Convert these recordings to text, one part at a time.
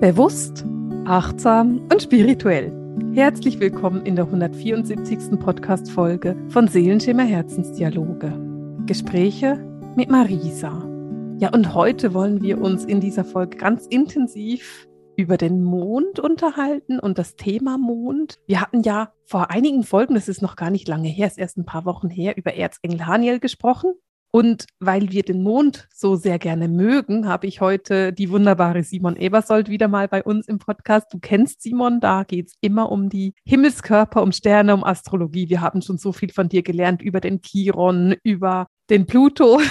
Bewusst, achtsam und spirituell. Herzlich willkommen in der 174. Podcast-Folge von Seelenschimmer Herzensdialoge. Gespräche mit Marisa. Ja, und heute wollen wir uns in dieser Folge ganz intensiv über den Mond unterhalten und das Thema Mond. Wir hatten ja vor einigen Folgen, das ist noch gar nicht lange her, ist erst ein paar Wochen her, über Erzengel Haniel gesprochen. Und weil wir den Mond so sehr gerne mögen, habe ich heute die wunderbare Simon Ebersold wieder mal bei uns im Podcast. Du kennst Simon, da geht es immer um die Himmelskörper, um Sterne, um Astrologie. Wir haben schon so viel von dir gelernt über den Chiron, über den Pluto.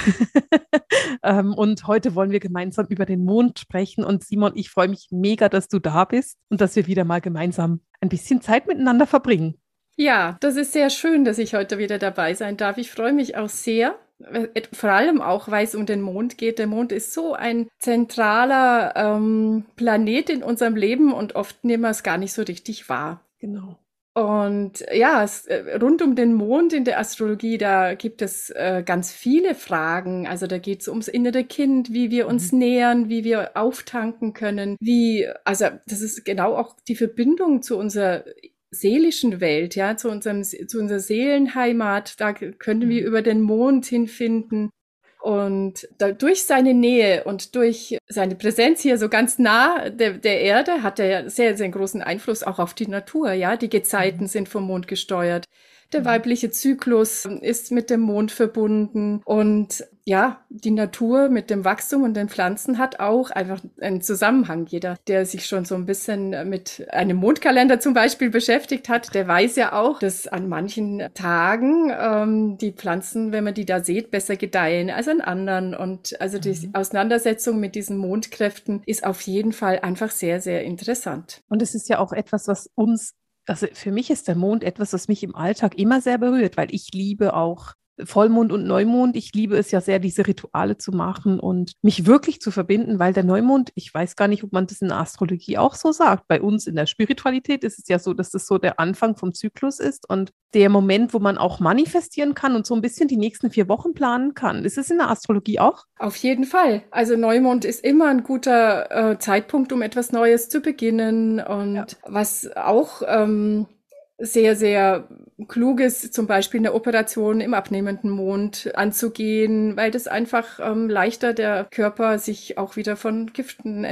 Ähm, und heute wollen wir gemeinsam über den Mond sprechen. Und Simon, ich freue mich mega, dass du da bist und dass wir wieder mal gemeinsam ein bisschen Zeit miteinander verbringen. Ja, das ist sehr schön, dass ich heute wieder dabei sein darf. Ich freue mich auch sehr. Vor allem auch, weil es um den Mond geht. Der Mond ist so ein zentraler ähm, Planet in unserem Leben und oft nehmen wir es gar nicht so richtig wahr. Genau. Und ja, es, äh, rund um den Mond in der Astrologie, da gibt es äh, ganz viele Fragen. Also da geht es ums innere Kind, wie wir uns mhm. nähern, wie wir auftanken können, wie, also das ist genau auch die Verbindung zu unserer seelischen Welt, ja, zu unserem, zu unserer Seelenheimat. Da können wir mhm. über den Mond hinfinden. Und da, durch seine Nähe und durch seine Präsenz hier so ganz nah der, der Erde hat er sehr, sehr großen Einfluss auch auf die Natur, ja. Die Gezeiten mhm. sind vom Mond gesteuert. Der mhm. weibliche Zyklus ist mit dem Mond verbunden und ja, die Natur mit dem Wachstum und den Pflanzen hat auch einfach einen Zusammenhang. Jeder, der sich schon so ein bisschen mit einem Mondkalender zum Beispiel beschäftigt hat, der weiß ja auch, dass an manchen Tagen ähm, die Pflanzen, wenn man die da sieht, besser gedeihen als an anderen. Und also die mhm. Auseinandersetzung mit diesen Mondkräften ist auf jeden Fall einfach sehr, sehr interessant. Und es ist ja auch etwas, was uns also für mich ist der Mond etwas, was mich im Alltag immer sehr berührt, weil ich liebe auch Vollmond und Neumond. Ich liebe es ja sehr, diese Rituale zu machen und mich wirklich zu verbinden, weil der Neumond, ich weiß gar nicht, ob man das in der Astrologie auch so sagt. Bei uns in der Spiritualität ist es ja so, dass das so der Anfang vom Zyklus ist und der Moment, wo man auch manifestieren kann und so ein bisschen die nächsten vier Wochen planen kann. Ist es in der Astrologie auch? Auf jeden Fall. Also Neumond ist immer ein guter äh, Zeitpunkt, um etwas Neues zu beginnen und ja. was auch ähm, sehr, sehr klug ist, zum Beispiel eine Operation im abnehmenden Mond anzugehen, weil das einfach ähm, leichter der Körper sich auch wieder von Giften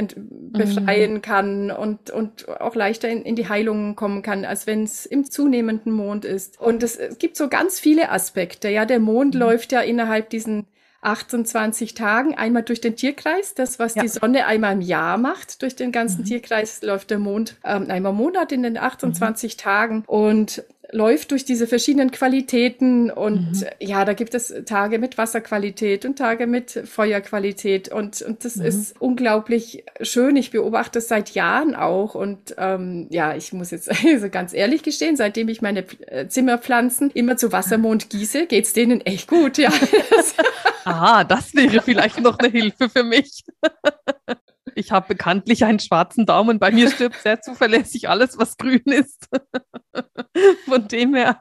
befreien mhm. kann und, und auch leichter in, in die Heilung kommen kann, als wenn es im zunehmenden Mond ist. Und es, es gibt so ganz viele Aspekte. Ja, der Mond mhm. läuft ja innerhalb diesen 28 Tagen einmal durch den Tierkreis. Das, was ja. die Sonne einmal im Jahr macht, durch den ganzen mhm. Tierkreis läuft der Mond ähm, einmal im Monat in den 28 mhm. Tagen. Und läuft durch diese verschiedenen Qualitäten und mhm. ja, da gibt es Tage mit Wasserqualität und Tage mit Feuerqualität und, und das mhm. ist unglaublich schön. Ich beobachte es seit Jahren auch und ähm, ja, ich muss jetzt also ganz ehrlich gestehen, seitdem ich meine äh, Zimmerpflanzen immer zu Wassermond gieße, geht's denen echt gut, ja. Aha, das wäre vielleicht noch eine Hilfe für mich. Ich habe bekanntlich einen schwarzen Daumen. Bei mir stirbt sehr zuverlässig alles, was grün ist. Von dem her,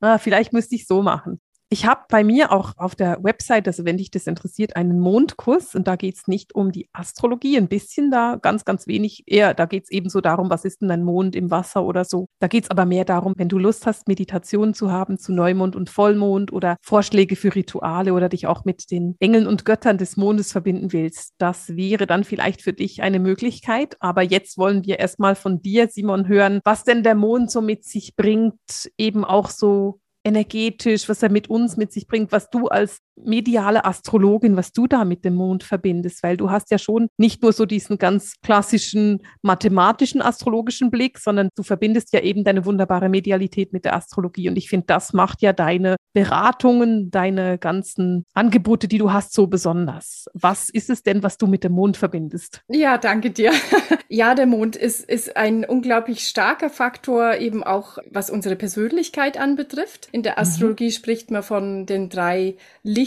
ah, vielleicht müsste ich so machen. Ich habe bei mir auch auf der Website, also wenn dich das interessiert, einen Mondkurs und da geht es nicht um die Astrologie, ein bisschen da, ganz, ganz wenig eher, da geht es eben so darum, was ist denn ein Mond im Wasser oder so. Da geht es aber mehr darum, wenn du Lust hast, Meditation zu haben zu Neumond und Vollmond oder Vorschläge für Rituale oder dich auch mit den Engeln und Göttern des Mondes verbinden willst. Das wäre dann vielleicht für dich eine Möglichkeit. Aber jetzt wollen wir erstmal von dir, Simon, hören, was denn der Mond so mit sich bringt, eben auch so energetisch, was er mit uns mit sich bringt, was du als mediale Astrologin, was du da mit dem Mond verbindest, weil du hast ja schon nicht nur so diesen ganz klassischen mathematischen astrologischen Blick, sondern du verbindest ja eben deine wunderbare Medialität mit der Astrologie und ich finde, das macht ja deine Beratungen, deine ganzen Angebote, die du hast, so besonders. Was ist es denn, was du mit dem Mond verbindest? Ja, danke dir. ja, der Mond ist, ist ein unglaublich starker Faktor, eben auch was unsere Persönlichkeit anbetrifft. In der mhm. Astrologie mhm. spricht man von den drei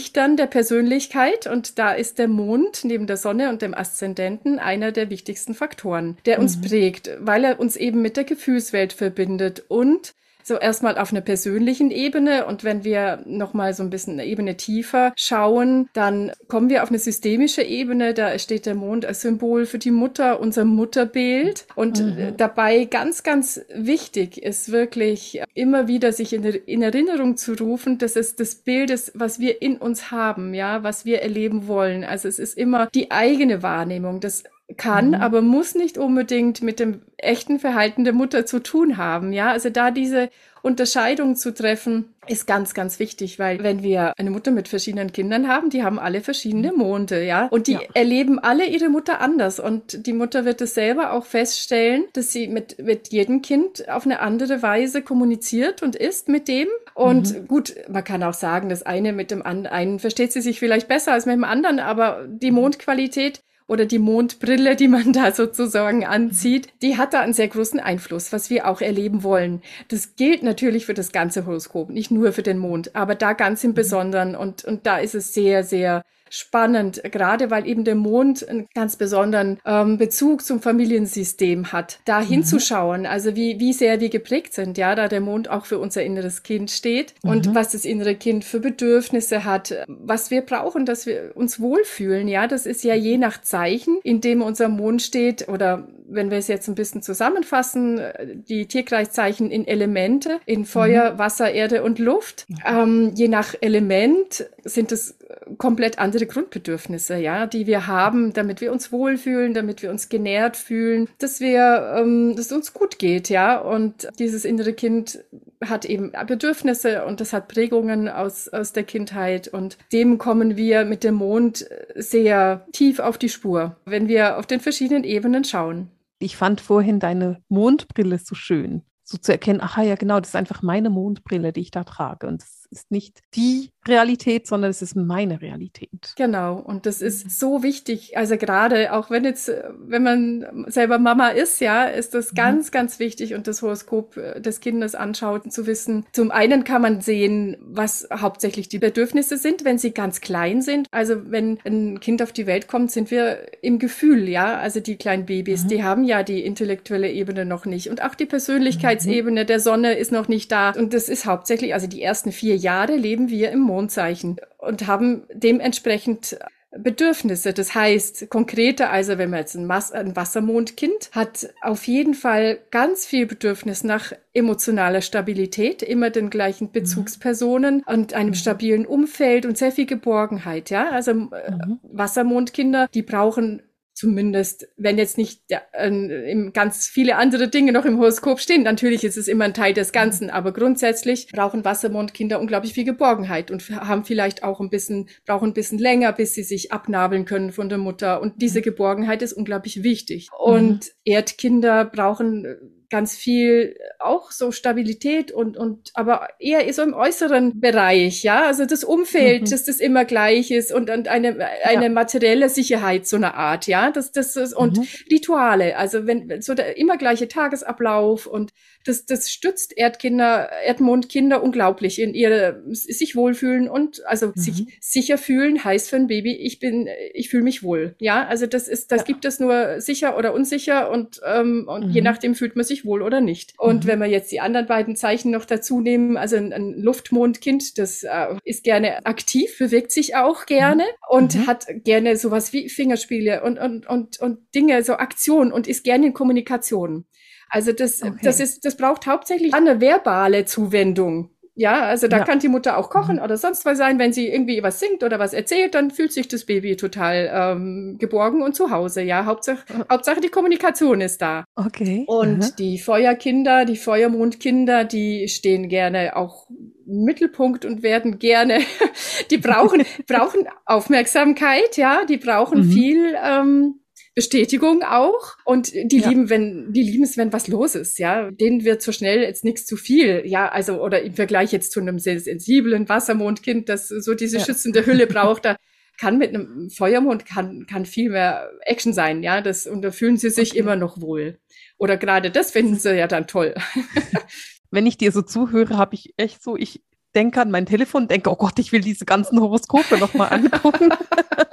Lichtern der Persönlichkeit und da ist der Mond neben der Sonne und dem Aszendenten einer der wichtigsten Faktoren, der uns mhm. prägt, weil er uns eben mit der Gefühlswelt verbindet und so erstmal auf einer persönlichen Ebene und wenn wir nochmal so ein bisschen eine Ebene tiefer schauen, dann kommen wir auf eine systemische Ebene. Da steht der Mond als Symbol für die Mutter, unser Mutterbild. Und mhm. dabei ganz, ganz wichtig ist wirklich immer wieder sich in, in Erinnerung zu rufen, dass es das Bild ist, was wir in uns haben, ja, was wir erleben wollen. Also es ist immer die eigene Wahrnehmung. Das kann, mhm. aber muss nicht unbedingt mit dem echten Verhalten der Mutter zu tun haben. Ja, also da diese Unterscheidung zu treffen, ist ganz, ganz wichtig, weil wenn wir eine Mutter mit verschiedenen Kindern haben, die haben alle verschiedene mhm. Monde, ja, und die ja. erleben alle ihre Mutter anders und die Mutter wird es selber auch feststellen, dass sie mit, mit jedem Kind auf eine andere Weise kommuniziert und ist mit dem. Und mhm. gut, man kann auch sagen, das eine mit dem einen versteht sie sich vielleicht besser als mit dem anderen, aber die Mondqualität oder die Mondbrille, die man da sozusagen anzieht, die hat da einen sehr großen Einfluss, was wir auch erleben wollen. Das gilt natürlich für das ganze Horoskop, nicht nur für den Mond, aber da ganz im mhm. Besonderen. Und, und da ist es sehr, sehr spannend, gerade weil eben der Mond einen ganz besonderen ähm, Bezug zum Familiensystem hat, da mhm. hinzuschauen, also wie, wie sehr wir geprägt sind, ja, da der Mond auch für unser inneres Kind steht mhm. und was das innere Kind für Bedürfnisse hat, was wir brauchen, dass wir uns wohlfühlen, ja, das ist ja je nach Zeichen, in dem unser Mond steht oder wenn wir es jetzt ein bisschen zusammenfassen, die Tierkreiszeichen in Elemente, in Feuer, mhm. Wasser, Erde und Luft. Ähm, je nach Element sind es komplett andere Grundbedürfnisse, ja, die wir haben, damit wir uns wohlfühlen, damit wir uns genährt fühlen, dass wir, ähm, dass es uns gut geht, ja. Und dieses innere Kind hat eben Bedürfnisse und das hat Prägungen aus, aus der Kindheit und dem kommen wir mit dem Mond sehr tief auf die Spur, wenn wir auf den verschiedenen Ebenen schauen. Ich fand vorhin deine Mondbrille so schön so zu erkennen, aha ja genau, das ist einfach meine Mondbrille, die ich da trage. Und es ist nicht die Realität, sondern es ist meine Realität. Genau. Und das ist mhm. so wichtig. Also gerade auch wenn jetzt, wenn man selber Mama ist, ja, ist das mhm. ganz, ganz wichtig und das Horoskop äh, des Kindes anschaut, zu wissen. Zum einen kann man sehen, was hauptsächlich die Bedürfnisse sind, wenn sie ganz klein sind. Also wenn ein Kind auf die Welt kommt, sind wir im Gefühl, ja. Also die kleinen Babys, mhm. die haben ja die intellektuelle Ebene noch nicht. Und auch die Persönlichkeitsebene mhm. der Sonne ist noch nicht da. Und das ist hauptsächlich, also die ersten vier Jahre leben wir im Mondzeichen und haben dementsprechend Bedürfnisse. Das heißt, konkreter, also wenn man jetzt ein, Mas ein Wassermondkind hat, auf jeden Fall ganz viel Bedürfnis nach emotionaler Stabilität, immer den gleichen mhm. Bezugspersonen mhm. und einem stabilen Umfeld und sehr viel Geborgenheit. Ja, also äh, mhm. Wassermondkinder, die brauchen zumindest, wenn jetzt nicht äh, ganz viele andere Dinge noch im Horoskop stehen, natürlich ist es immer ein Teil des Ganzen, aber grundsätzlich brauchen Wassermondkinder unglaublich viel Geborgenheit und haben vielleicht auch ein bisschen, brauchen ein bisschen länger, bis sie sich abnabeln können von der Mutter. Und diese mhm. Geborgenheit ist unglaublich wichtig. Und mhm. Erdkinder brauchen äh, ganz viel auch so Stabilität und, und aber eher so im äußeren Bereich, ja, also das Umfeld, mhm. dass das immer gleich ist und, und eine, eine ja. materielle Sicherheit so eine Art, ja, das, das ist, und mhm. Rituale, also wenn so der immer gleiche Tagesablauf und das, das stützt Erdkinder, Erdmondkinder unglaublich in ihre sich wohlfühlen und also mhm. sich sicher fühlen heißt für ein Baby, ich bin, ich fühle mich wohl. Ja, also das ist, das ja. gibt es nur sicher oder unsicher und, ähm, und mhm. je nachdem fühlt man sich wohl oder nicht. Und mhm. wenn wir jetzt die anderen beiden Zeichen noch dazu nehmen, also ein, ein Luftmondkind, das äh, ist gerne aktiv, bewegt sich auch gerne mhm. und mhm. hat gerne sowas wie Fingerspiele und, und, und, und Dinge, so Aktionen und ist gerne in Kommunikation. Also das, okay. das ist, das braucht hauptsächlich eine verbale Zuwendung. Ja, also da ja. kann die Mutter auch kochen mhm. oder sonst was sein. Wenn sie irgendwie was singt oder was erzählt, dann fühlt sich das Baby total ähm, geborgen und zu Hause. Ja, Hauptsache, Hauptsache die Kommunikation ist da. Okay. Und mhm. die Feuerkinder, die Feuermondkinder, die stehen gerne auch im Mittelpunkt und werden gerne, die brauchen, brauchen Aufmerksamkeit, ja, die brauchen mhm. viel, ähm, Bestätigung auch. Und die ja. lieben, wenn, die lieben es, wenn was los ist, ja. Denen wird so schnell jetzt nichts zu viel, ja. Also, oder im Vergleich jetzt zu einem sehr sensiblen Wassermondkind, das so diese ja. schützende Hülle braucht, da kann mit einem Feuermond kann, kann viel mehr Action sein, ja. Das, und da fühlen sie sich okay. immer noch wohl. Oder gerade das finden sie ja dann toll. Wenn ich dir so zuhöre, habe ich echt so, ich denke an mein Telefon, denke, oh Gott, ich will diese ganzen Horoskope nochmal angucken.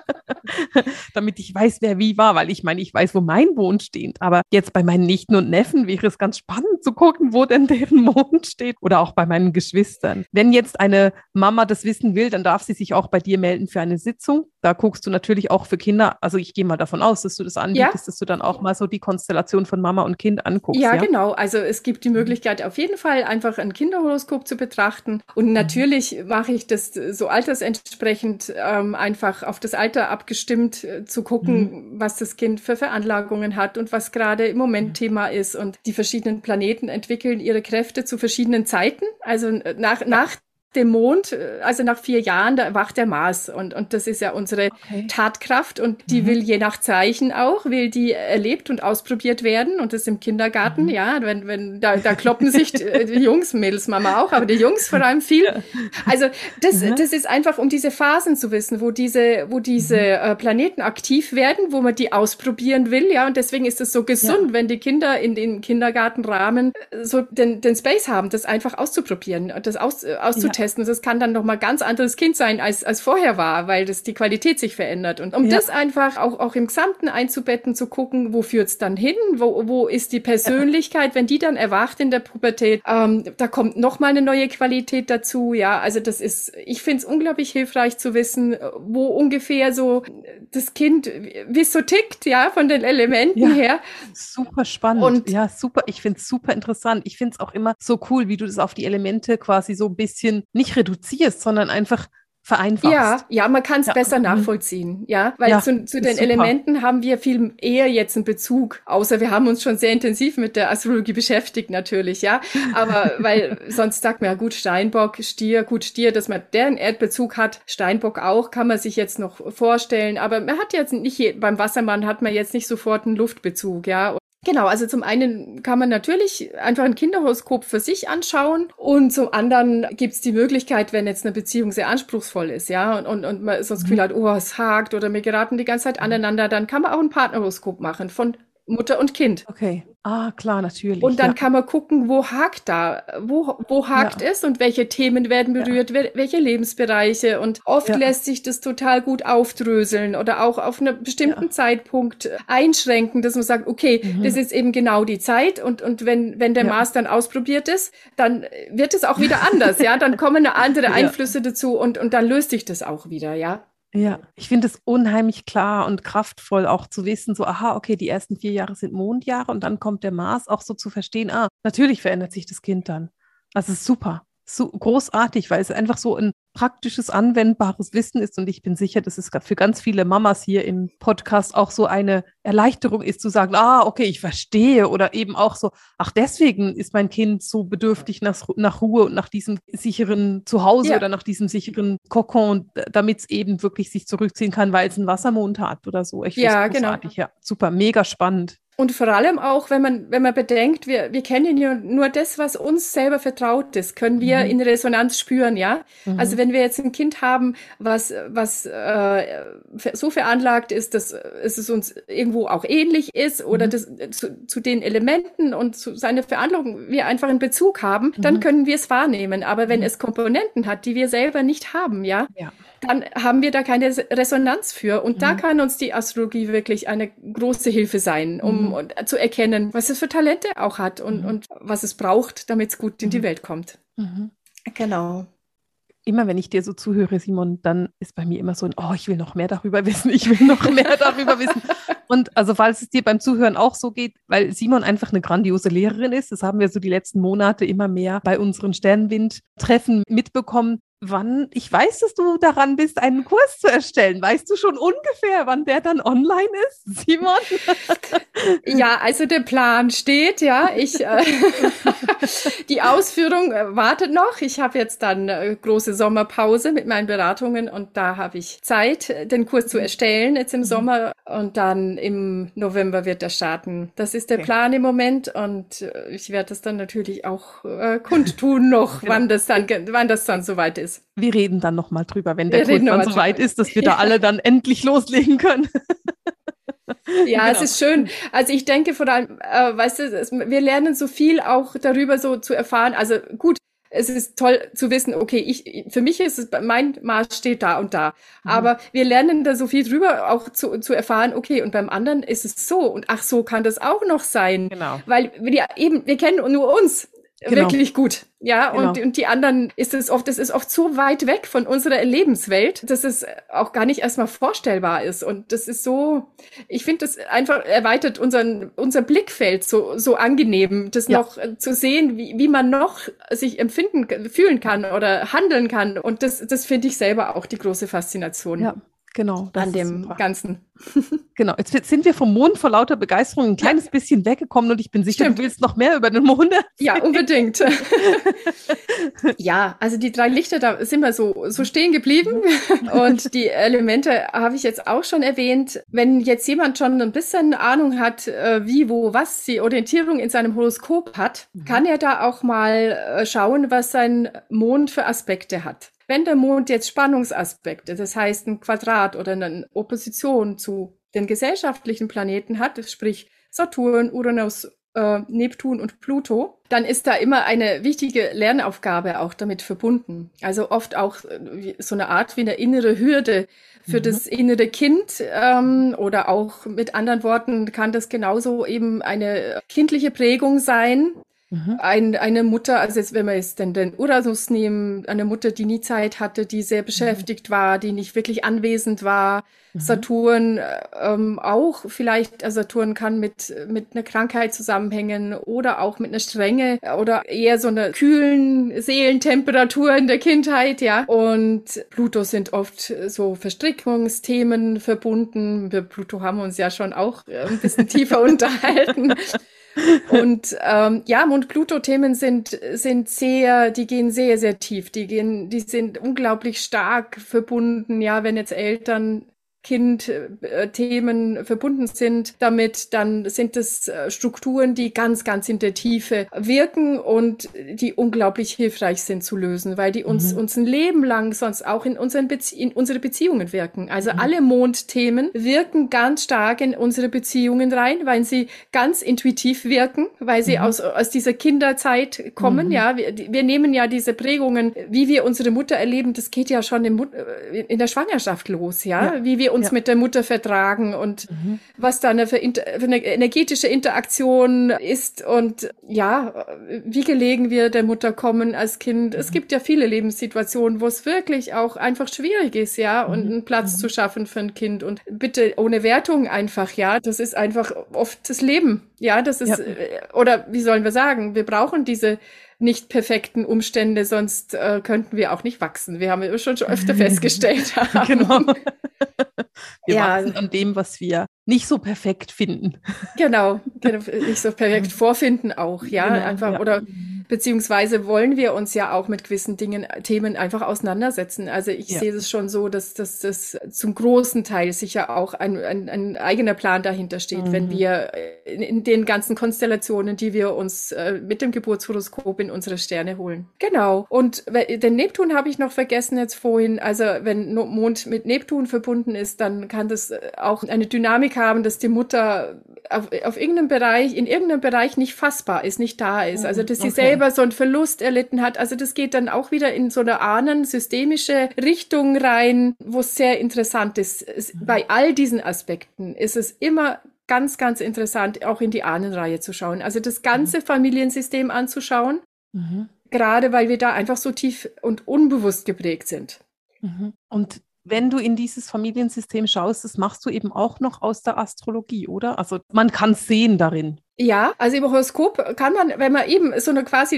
damit ich weiß, wer wie war, weil ich meine, ich weiß, wo mein Mond steht. Aber jetzt bei meinen Nichten und Neffen wäre es ganz spannend zu gucken, wo denn deren Mond steht. Oder auch bei meinen Geschwistern. Wenn jetzt eine Mama das wissen will, dann darf sie sich auch bei dir melden für eine Sitzung. Da guckst du natürlich auch für Kinder, also ich gehe mal davon aus, dass du das anbietest, ja. dass du dann auch mal so die Konstellation von Mama und Kind anguckst. Ja, ja, genau. Also es gibt die Möglichkeit auf jeden Fall einfach ein Kinderhoroskop zu betrachten. Und mhm. natürlich mhm. mache ich das so altersentsprechend ähm, einfach auf das Alter abgestimmt äh, zu gucken, mhm. was das Kind für Veranlagungen hat und was gerade im Moment. Thema ist. Und die verschiedenen Planeten entwickeln ihre Kräfte zu verschiedenen Zeiten. Also äh, nach, nach dem Mond, äh, also nach vier Jahren, da erwacht der Mars und, und das ist ja unsere okay. Tatkraft und die mhm. will je nach Zeichen auch, will die erlebt und ausprobiert werden und das im Kindergarten, mhm. ja, wenn, wenn, da, da kloppen sich äh, die Jungs, Mädels, Mama auch, aber die Jungs vor allem viel. Also das, mhm. das ist einfach, um diese Phasen zu wissen, wo diese, wo diese mhm. äh, Planeten aktiv werden, wo man die ausprobieren will, ja, und deswegen ist es so gesund, ja. wenn die Kinder in den Kindergartenrahmen äh, so den, den Space haben, das einfach auszuprobieren, das aus, auszutesten. Ja testen. Das kann dann noch mal ganz anderes Kind sein, als, als vorher war, weil das die Qualität sich verändert. Und um ja. das einfach auch, auch im Gesamten einzubetten, zu gucken, wo führt's dann hin? Wo, wo ist die Persönlichkeit, ja. wenn die dann erwacht in der Pubertät? Ähm, da kommt noch mal eine neue Qualität dazu. Ja, also das ist, ich finde es unglaublich hilfreich zu wissen, wo ungefähr so das Kind, wie es so tickt, ja, von den Elementen ja. her. Super spannend. Und ja, super. Ich finde es super interessant. Ich finde es auch immer so cool, wie du das auf die Elemente quasi so ein bisschen nicht reduzierst, sondern einfach vereinfachst. Ja, ja, man kann es ja. besser mhm. nachvollziehen, ja, weil ja, zu, zu den super. Elementen haben wir viel eher jetzt einen Bezug, außer wir haben uns schon sehr intensiv mit der Astrologie beschäftigt natürlich, ja, aber weil sonst sagt man ja gut Steinbock, Stier, gut Stier, dass man deren Erdbezug hat, Steinbock auch, kann man sich jetzt noch vorstellen, aber man hat jetzt nicht, beim Wassermann hat man jetzt nicht sofort einen Luftbezug, ja, Genau, also zum einen kann man natürlich einfach ein Kinderhoroskop für sich anschauen und zum anderen gibt's die Möglichkeit, wenn jetzt eine Beziehung sehr anspruchsvoll ist, ja, und, und, und man so das Gefühl mhm. hat, oh, es hakt oder wir geraten die ganze Zeit mhm. aneinander, dann kann man auch ein Partnerhoroskop machen von Mutter und Kind. Okay. Ah, klar, natürlich. Und dann ja. kann man gucken, wo hakt da, wo, wo hakt ja. es und welche Themen werden berührt, ja. welche Lebensbereiche. Und oft lässt sich das total gut aufdröseln oder auch auf einen bestimmten Zeitpunkt einschränken, dass man sagt, okay, mhm. das ist eben genau die Zeit und, und wenn, wenn der Mars dann ausprobiert ist, dann wird es auch wieder anders, ja, dann kommen andere Einflüsse dazu und, und dann löst sich das auch wieder, ja. Ja, ich finde es unheimlich klar und kraftvoll auch zu wissen, so, aha, okay, die ersten vier Jahre sind Mondjahre und dann kommt der Mars, auch so zu verstehen, ah, natürlich verändert sich das Kind dann. Also super so großartig, weil es einfach so ein praktisches, anwendbares Wissen ist. Und ich bin sicher, dass es für ganz viele Mamas hier im Podcast auch so eine Erleichterung ist, zu sagen, ah, okay, ich verstehe. Oder eben auch so, ach, deswegen ist mein Kind so bedürftig nach, nach Ruhe und nach diesem sicheren Zuhause ja. oder nach diesem sicheren Kokon, damit es eben wirklich sich zurückziehen kann, weil es einen Wassermond hat oder so. Ich ja, genau. Ja, super, mega spannend. Und vor allem auch, wenn man, wenn man bedenkt, wir, wir kennen ja nur das, was uns selber vertraut ist, können wir mhm. in Resonanz spüren, ja. Mhm. Also wenn wir jetzt ein Kind haben, was, was äh, so veranlagt ist, dass es uns irgendwo auch ähnlich ist oder mhm. das, zu, zu den Elementen und zu seiner Veranlagung wir einfach einen Bezug haben, dann mhm. können wir es wahrnehmen. Aber wenn mhm. es Komponenten hat, die wir selber nicht haben, ja, ja dann haben wir da keine Resonanz für. Und mhm. da kann uns die Astrologie wirklich eine große Hilfe sein, um mhm. zu erkennen, was es für Talente auch hat und, mhm. und was es braucht, damit es gut in die mhm. Welt kommt. Mhm. Genau immer wenn ich dir so zuhöre, Simon, dann ist bei mir immer so ein, oh, ich will noch mehr darüber wissen, ich will noch mehr darüber wissen. Und also falls es dir beim Zuhören auch so geht, weil Simon einfach eine grandiose Lehrerin ist, das haben wir so die letzten Monate immer mehr bei unseren Sternwind-Treffen mitbekommen, wann, ich weiß, dass du daran bist, einen Kurs zu erstellen. Weißt du schon ungefähr, wann der dann online ist, Simon? ja, also der Plan steht, ja. Ich, äh, die Ausführung äh, wartet noch. Ich habe jetzt dann äh, große Sommerpause mit meinen Beratungen und da habe ich Zeit, den Kurs zu erstellen jetzt im mhm. Sommer und dann im November wird er starten. Das ist der okay. Plan im Moment und äh, ich werde das dann natürlich auch äh, kundtun noch, genau. wann das dann, wann das dann soweit ist ist. Wir reden dann nochmal drüber, wenn der Kurs dann so weit ist, dass wir da alle dann endlich loslegen können. Ja, genau. es ist schön. Also ich denke vor allem, äh, weißt du, es, wir lernen so viel auch darüber so zu erfahren. Also gut, es ist toll zu wissen, okay, ich, für mich ist es, mein Maß steht da und da. Mhm. Aber wir lernen da so viel drüber, auch zu, zu erfahren, okay, und beim anderen ist es so und ach, so kann das auch noch sein. Genau. Weil wir eben, wir kennen nur uns genau. wirklich gut. Ja, genau. und, und die anderen ist es oft, das ist oft so weit weg von unserer Lebenswelt, dass es auch gar nicht erstmal vorstellbar ist. Und das ist so, ich finde, das einfach erweitert unseren, unser Blickfeld so, so angenehm, das ja. noch zu sehen, wie, wie man noch sich empfinden, fühlen kann oder handeln kann. Und das, das finde ich selber auch die große Faszination. Ja. Genau. An dem super. Ganzen. genau. Jetzt sind wir vom Mond vor lauter Begeisterung ein kleines ja. bisschen weggekommen und ich bin sicher, Stimmt. du willst noch mehr über den Mond. Erzählen. Ja, unbedingt. ja, also die drei Lichter, da sind wir so, so stehen geblieben. und die Elemente habe ich jetzt auch schon erwähnt. Wenn jetzt jemand schon ein bisschen Ahnung hat, äh, wie, wo, was die Orientierung in seinem Horoskop hat, mhm. kann er da auch mal äh, schauen, was sein Mond für Aspekte hat. Wenn der Mond jetzt Spannungsaspekte, das heißt ein Quadrat oder eine Opposition zu den gesellschaftlichen Planeten hat, sprich Saturn, Uranus, äh, Neptun und Pluto, dann ist da immer eine wichtige Lernaufgabe auch damit verbunden. Also oft auch äh, so eine Art wie eine innere Hürde für mhm. das innere Kind ähm, oder auch mit anderen Worten kann das genauso eben eine kindliche Prägung sein, Mhm. Ein, eine Mutter, also jetzt, wenn wir jetzt den, den Uranus nehmen, eine Mutter, die nie Zeit hatte, die sehr beschäftigt mhm. war, die nicht wirklich anwesend war. Mhm. Saturn ähm, auch vielleicht, also Saturn kann mit, mit einer Krankheit zusammenhängen oder auch mit einer Strenge oder eher so einer kühlen Seelentemperatur in der Kindheit, ja. Und Pluto sind oft so Verstrickungsthemen verbunden. Mit Pluto haben wir uns ja schon auch ein bisschen tiefer unterhalten. Und ähm, ja, Mond-Pluto-Themen sind, sind sehr, die gehen sehr, sehr tief. Die gehen, die sind unglaublich stark verbunden. Ja, wenn jetzt Eltern Kind-Themen verbunden sind damit, dann sind es äh, Strukturen, die ganz, ganz in der Tiefe wirken und die unglaublich hilfreich sind zu lösen, weil die uns, mhm. uns ein Leben lang sonst auch in, unseren Bezie in unsere Beziehungen wirken. Also mhm. alle Mondthemen wirken ganz stark in unsere Beziehungen rein, weil sie ganz intuitiv wirken, weil sie mhm. aus, aus dieser Kinderzeit kommen. Mhm. Ja, wir, wir nehmen ja diese Prägungen, wie wir unsere Mutter erleben, das geht ja schon in, äh, in der Schwangerschaft los, ja, ja. wie wir uns ja. mit der Mutter vertragen und mhm. was da eine, für, für eine energetische Interaktion ist und ja, wie gelegen wir der Mutter kommen als Kind. Mhm. Es gibt ja viele Lebenssituationen, wo es wirklich auch einfach schwierig ist, ja, und mhm. einen Platz mhm. zu schaffen für ein Kind und bitte ohne Wertung einfach, ja, das ist einfach oft das Leben, ja, das ist, ja. Äh, oder wie sollen wir sagen, wir brauchen diese nicht perfekten Umstände, sonst äh, könnten wir auch nicht wachsen. Wir haben schon, schon öfter festgestellt. genau. Wir ja. wachsen an dem, was wir nicht so perfekt finden. Genau, genau nicht so perfekt vorfinden auch, ja, genau, einfach ja. oder beziehungsweise wollen wir uns ja auch mit gewissen Dingen, Themen einfach auseinandersetzen. Also ich ja. sehe es schon so, dass, dass das zum großen Teil sicher auch ein, ein, ein eigener Plan dahinter steht, mhm. wenn wir in, in, den ganzen Konstellationen, die wir uns äh, mit dem Geburtshoroskop in unsere Sterne holen. Genau. Und den Neptun habe ich noch vergessen jetzt vorhin. Also wenn Mond mit Neptun verbunden ist, dann kann das äh, auch eine Dynamik haben, dass die Mutter auf, auf irgendeinem Bereich, in irgendeinem Bereich nicht fassbar ist, nicht da ist. Also dass sie okay. selber so einen Verlust erlitten hat. Also das geht dann auch wieder in so eine ahnensystemische Richtung rein, wo es sehr interessant ist. Es, bei all diesen Aspekten ist es immer ganz, ganz interessant, auch in die Ahnenreihe zu schauen. Also das ganze mhm. Familiensystem anzuschauen. Mhm. Gerade weil wir da einfach so tief und unbewusst geprägt sind. Mhm. Und wenn du in dieses Familiensystem schaust, das machst du eben auch noch aus der Astrologie, oder? Also man kann sehen darin. Ja, also im Horoskop kann man, wenn man eben so eine quasi,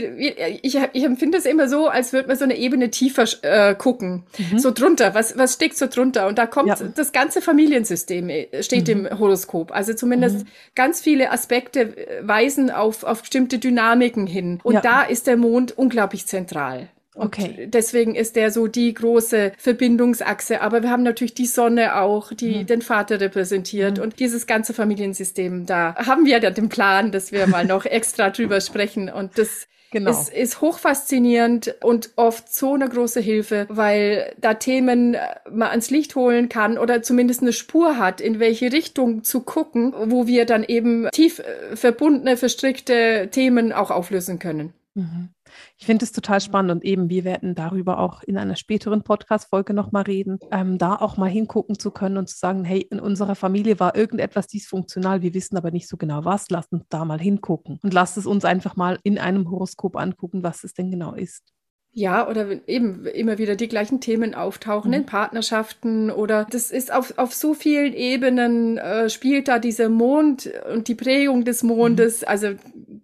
ich, ich empfinde es immer so, als würde man so eine Ebene tiefer äh, gucken, mhm. so drunter, was, was steckt so drunter? Und da kommt ja. das ganze Familiensystem, äh, steht mhm. im Horoskop. Also zumindest mhm. ganz viele Aspekte äh, weisen auf, auf bestimmte Dynamiken hin. Und ja. da ist der Mond unglaublich zentral. Okay. Und deswegen ist der so die große Verbindungsachse. Aber wir haben natürlich die Sonne auch, die mhm. den Vater repräsentiert mhm. und dieses ganze Familiensystem. Da haben wir ja den Plan, dass wir mal noch extra drüber sprechen. Und das Genau. Es ist hochfaszinierend und oft so eine große Hilfe, weil da Themen äh, mal ans Licht holen kann oder zumindest eine Spur hat, in welche Richtung zu gucken, wo wir dann eben tief äh, verbundene, verstrickte Themen auch auflösen können. Mhm. Ich finde es total spannend und eben, wir werden darüber auch in einer späteren Podcast-Folge nochmal reden, ähm, da auch mal hingucken zu können und zu sagen, hey, in unserer Familie war irgendetwas dysfunktional, wir wissen aber nicht so genau was, lasst uns da mal hingucken und lasst es uns einfach mal in einem Horoskop angucken, was es denn genau ist. Ja, oder eben immer wieder die gleichen Themen auftauchen mhm. in Partnerschaften oder das ist auf, auf so vielen Ebenen äh, spielt da dieser Mond und die Prägung des Mondes, mhm. also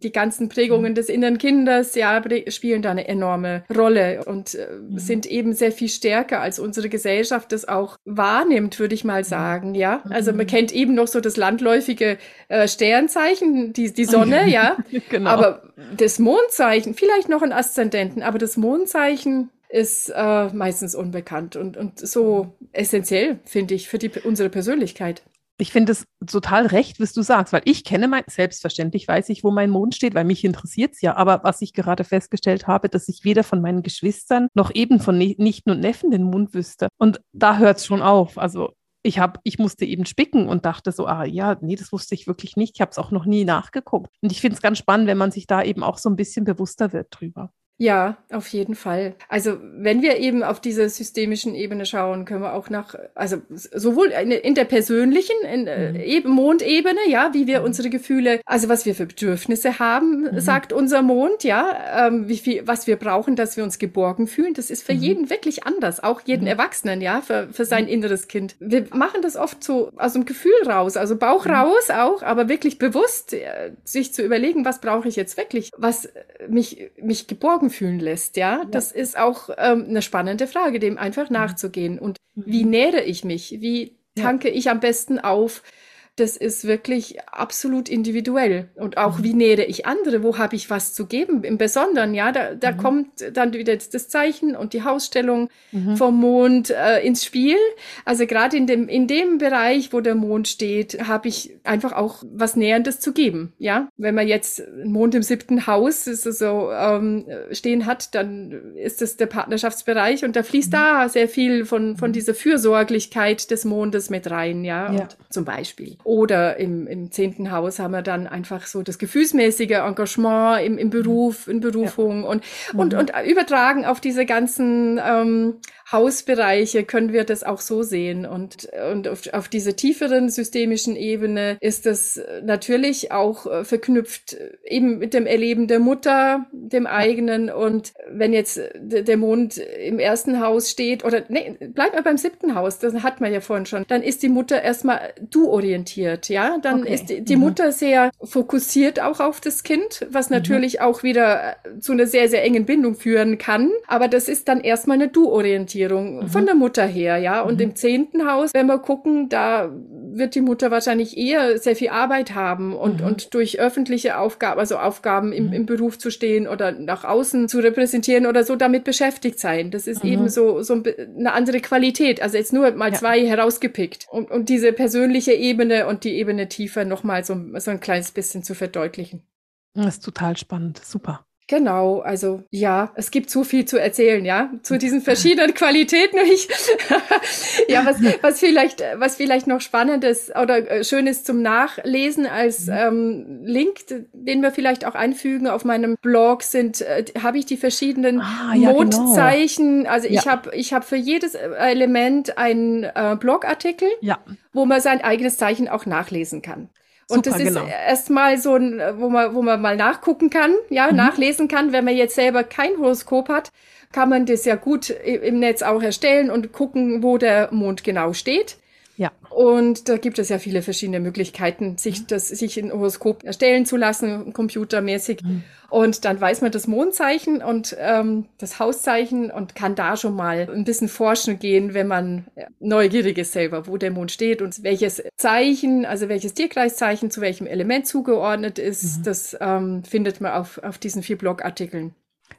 die ganzen Prägungen mhm. des inneren Kindes, ja, spielen da eine enorme Rolle und äh, mhm. sind eben sehr viel stärker, als unsere Gesellschaft das auch wahrnimmt, würde ich mal mhm. sagen, ja. Also man mhm. kennt eben noch so das landläufige äh, Sternzeichen, die, die Sonne, ja. genau. Aber das Mondzeichen, vielleicht noch ein Aszendenten, aber das Mond Mondzeichen ist äh, meistens unbekannt und, und so essentiell, finde ich, für die, unsere Persönlichkeit. Ich finde es total recht, was du sagst, weil ich kenne mein, selbstverständlich weiß ich, wo mein Mond steht, weil mich interessiert es ja. Aber was ich gerade festgestellt habe, dass ich weder von meinen Geschwistern noch eben von Nichten und Neffen den Mond wüsste. Und da hört es schon auf. Also ich habe, ich musste eben spicken und dachte so, ah ja, nee, das wusste ich wirklich nicht. Ich habe es auch noch nie nachgeguckt. Und ich finde es ganz spannend, wenn man sich da eben auch so ein bisschen bewusster wird drüber. Ja, auf jeden Fall. Also wenn wir eben auf dieser systemischen Ebene schauen, können wir auch nach, also sowohl in, der persönlichen in, äh, mhm. eben Mondebene, ja, wie wir mhm. unsere Gefühle, also was wir für Bedürfnisse haben, mhm. sagt unser Mond, ja, ähm, wie viel, was wir brauchen, dass wir uns geborgen fühlen. Das ist für mhm. jeden wirklich anders, auch jeden mhm. Erwachsenen, ja, für, für sein mhm. inneres Kind. Wir machen das oft so aus dem Gefühl raus, also Bauch raus auch, aber wirklich bewusst äh, sich zu überlegen, was brauche ich jetzt wirklich, was mich mich geborgen Augen fühlen lässt, ja. Das ist auch ähm, eine spannende Frage, dem einfach nachzugehen. Und mhm. wie nähere ich mich? Wie tanke ja. ich am besten auf? Das ist wirklich absolut individuell. Und auch, mhm. wie nähere ich andere? Wo habe ich was zu geben? Im Besonderen, ja, da, da mhm. kommt dann wieder das Zeichen und die Hausstellung mhm. vom Mond äh, ins Spiel. Also gerade in dem, in dem Bereich, wo der Mond steht, habe ich einfach auch was Näherndes zu geben. Ja, wenn man jetzt einen Mond im siebten Haus so ähm, stehen hat, dann ist das der Partnerschaftsbereich und da fließt mhm. da sehr viel von, von mhm. dieser Fürsorglichkeit des Mondes mit rein, ja, ja. Zum Beispiel. Oder im, im zehnten Haus haben wir dann einfach so das gefühlsmäßige Engagement im, im Beruf, in Berufung ja. und, und, mhm. und übertragen auf diese ganzen ähm, Hausbereiche können wir das auch so sehen. Und, und auf, auf diese tieferen systemischen Ebene ist das natürlich auch äh, verknüpft äh, eben mit dem Erleben der Mutter, dem eigenen. Und wenn jetzt der Mond im ersten Haus steht, oder nee, bleibt mal beim siebten Haus, das hat man ja vorhin schon, dann ist die Mutter erstmal du-orientiert, ja. Dann okay. ist die, die mhm. Mutter sehr fokussiert auch auf das Kind, was mhm. natürlich mhm. auch wieder zu einer sehr, sehr engen Bindung führen kann. Aber das ist dann erstmal eine du-Orientierung. Orientierung mhm. von der Mutter her, ja. Und mhm. im zehnten Haus, wenn wir gucken, da wird die Mutter wahrscheinlich eher sehr viel Arbeit haben und, mhm. und durch öffentliche Aufgaben, also Aufgaben im, mhm. im Beruf zu stehen oder nach außen zu repräsentieren oder so damit beschäftigt sein. Das ist eben mhm. so, so eine andere Qualität. Also jetzt nur mal ja. zwei herausgepickt. Und, und diese persönliche Ebene und die Ebene tiefer nochmal so, so ein kleines bisschen zu verdeutlichen. Das ist total spannend. Super. Genau, also ja, es gibt so viel zu erzählen, ja, zu diesen verschiedenen Qualitäten. Ich, ja, was, was vielleicht, was vielleicht noch spannend ist oder äh, schön ist zum Nachlesen als mhm. ähm, Link, den wir vielleicht auch einfügen auf meinem Blog, sind, äh, habe ich die verschiedenen ah, ja. Mondzeichen. Genau. Also ich ja. habe, ich habe für jedes Element einen äh, Blogartikel, ja. wo man sein eigenes Zeichen auch nachlesen kann. Und Super, das ist genau. erstmal so ein, wo man, wo man mal nachgucken kann, ja, mhm. nachlesen kann. Wenn man jetzt selber kein Horoskop hat, kann man das ja gut im Netz auch erstellen und gucken, wo der Mond genau steht. Ja. Und da gibt es ja viele verschiedene Möglichkeiten, sich mhm. das, sich ein Horoskop erstellen zu lassen, computermäßig. Mhm. Und dann weiß man das Mondzeichen und ähm, das Hauszeichen und kann da schon mal ein bisschen forschen gehen, wenn man neugierig ist selber, wo der Mond steht und welches Zeichen, also welches Tierkreiszeichen zu welchem Element zugeordnet ist. Mhm. Das ähm, findet man auf, auf diesen vier Blogartikeln.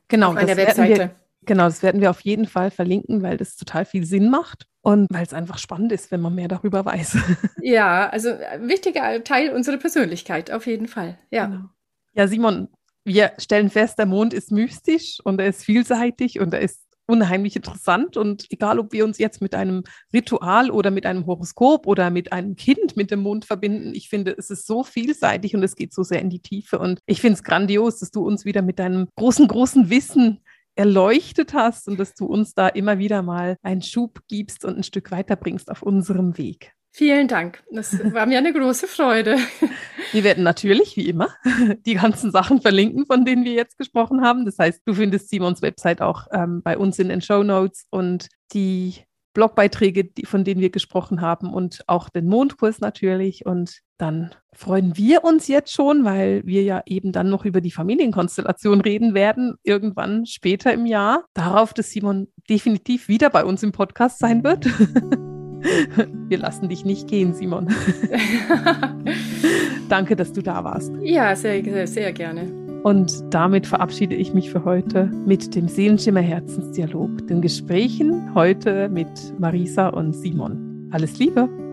Genau, auf einer Webseite. Genau, das werden wir auf jeden Fall verlinken, weil das total viel Sinn macht und weil es einfach spannend ist, wenn man mehr darüber weiß. Ja, also ein wichtiger Teil unserer Persönlichkeit, auf jeden Fall. Ja. Genau. Ja, Simon, wir stellen fest, der Mond ist mystisch und er ist vielseitig und er ist unheimlich interessant und egal, ob wir uns jetzt mit einem Ritual oder mit einem Horoskop oder mit einem Kind mit dem Mond verbinden, ich finde, es ist so vielseitig und es geht so sehr in die Tiefe und ich finde es grandios, dass du uns wieder mit deinem großen, großen Wissen erleuchtet hast und dass du uns da immer wieder mal einen Schub gibst und ein Stück weiterbringst auf unserem Weg. Vielen Dank. Das war mir eine große Freude. Wir werden natürlich, wie immer, die ganzen Sachen verlinken, von denen wir jetzt gesprochen haben. Das heißt, du findest Simons Website auch ähm, bei uns in den Show Notes und die Blogbeiträge, die, von denen wir gesprochen haben und auch den Mondkurs natürlich. Und dann freuen wir uns jetzt schon, weil wir ja eben dann noch über die Familienkonstellation reden werden, irgendwann später im Jahr, darauf, dass Simon definitiv wieder bei uns im Podcast sein wird. Wir lassen dich nicht gehen, Simon. Danke, dass du da warst. Ja, sehr, sehr, sehr gerne. Und damit verabschiede ich mich für heute mit dem Seelenschimmer Herzensdialog, den Gesprächen heute mit Marisa und Simon. Alles Liebe!